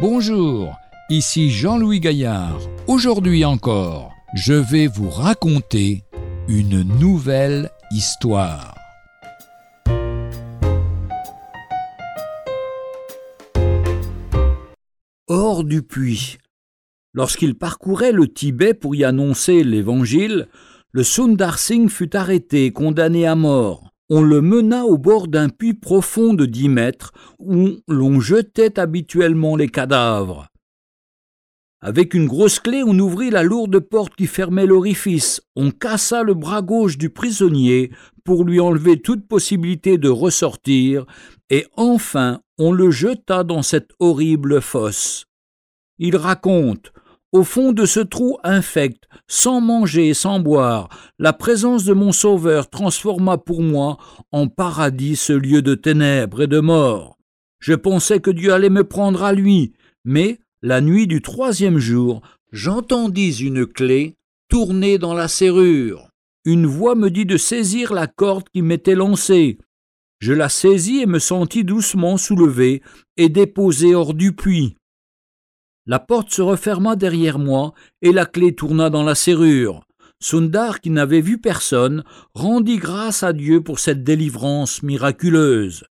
Bonjour, ici Jean-Louis Gaillard. Aujourd'hui encore, je vais vous raconter une nouvelle histoire. Hors du puits. Lorsqu'il parcourait le Tibet pour y annoncer l'Évangile, le Sundar Singh fut arrêté et condamné à mort. On le mena au bord d'un puits profond de dix mètres où l'on jetait habituellement les cadavres. Avec une grosse clé, on ouvrit la lourde porte qui fermait l'orifice. On cassa le bras gauche du prisonnier pour lui enlever toute possibilité de ressortir, et enfin on le jeta dans cette horrible fosse. Il raconte au fond de ce trou infect, sans manger et sans boire, la présence de mon Sauveur transforma pour moi en paradis ce lieu de ténèbres et de mort. Je pensais que Dieu allait me prendre à lui, mais, la nuit du troisième jour, j'entendis une clé tourner dans la serrure. Une voix me dit de saisir la corde qui m'était lancée. Je la saisis et me sentis doucement soulevé et déposé hors du puits. La porte se referma derrière moi et la clé tourna dans la serrure. Sundar, qui n'avait vu personne, rendit grâce à Dieu pour cette délivrance miraculeuse.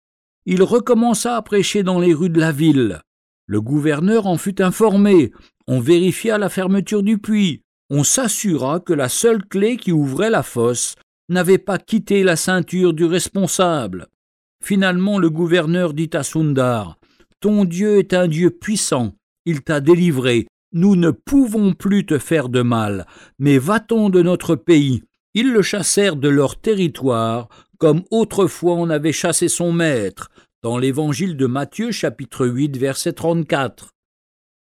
Il recommença à prêcher dans les rues de la ville. Le gouverneur en fut informé. On vérifia la fermeture du puits. On s'assura que la seule clé qui ouvrait la fosse n'avait pas quitté la ceinture du responsable. Finalement, le gouverneur dit à Sundar Ton Dieu est un Dieu puissant il t'a délivré. Nous ne pouvons plus te faire de mal, mais va-t'en de notre pays. Ils le chassèrent de leur territoire, comme autrefois on avait chassé son maître, dans l'évangile de Matthieu chapitre 8 verset 34.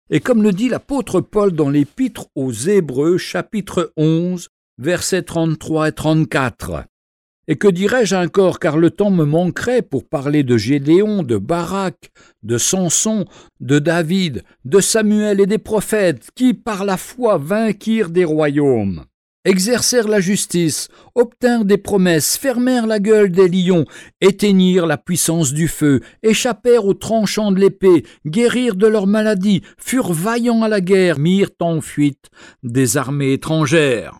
Et comme le dit l'apôtre Paul dans l'épître aux Hébreux chapitre 11 versets 33 et 34. Et que dirais-je encore, car le temps me manquerait pour parler de Gédéon, de Barak, de Samson, de David, de Samuel et des prophètes, qui par la foi vainquirent des royaumes, exercèrent la justice, obtinrent des promesses, fermèrent la gueule des lions, éteignirent la puissance du feu, échappèrent aux tranchants de l'épée, guérirent de leurs maladies, furent vaillants à la guerre, mirent en fuite des armées étrangères.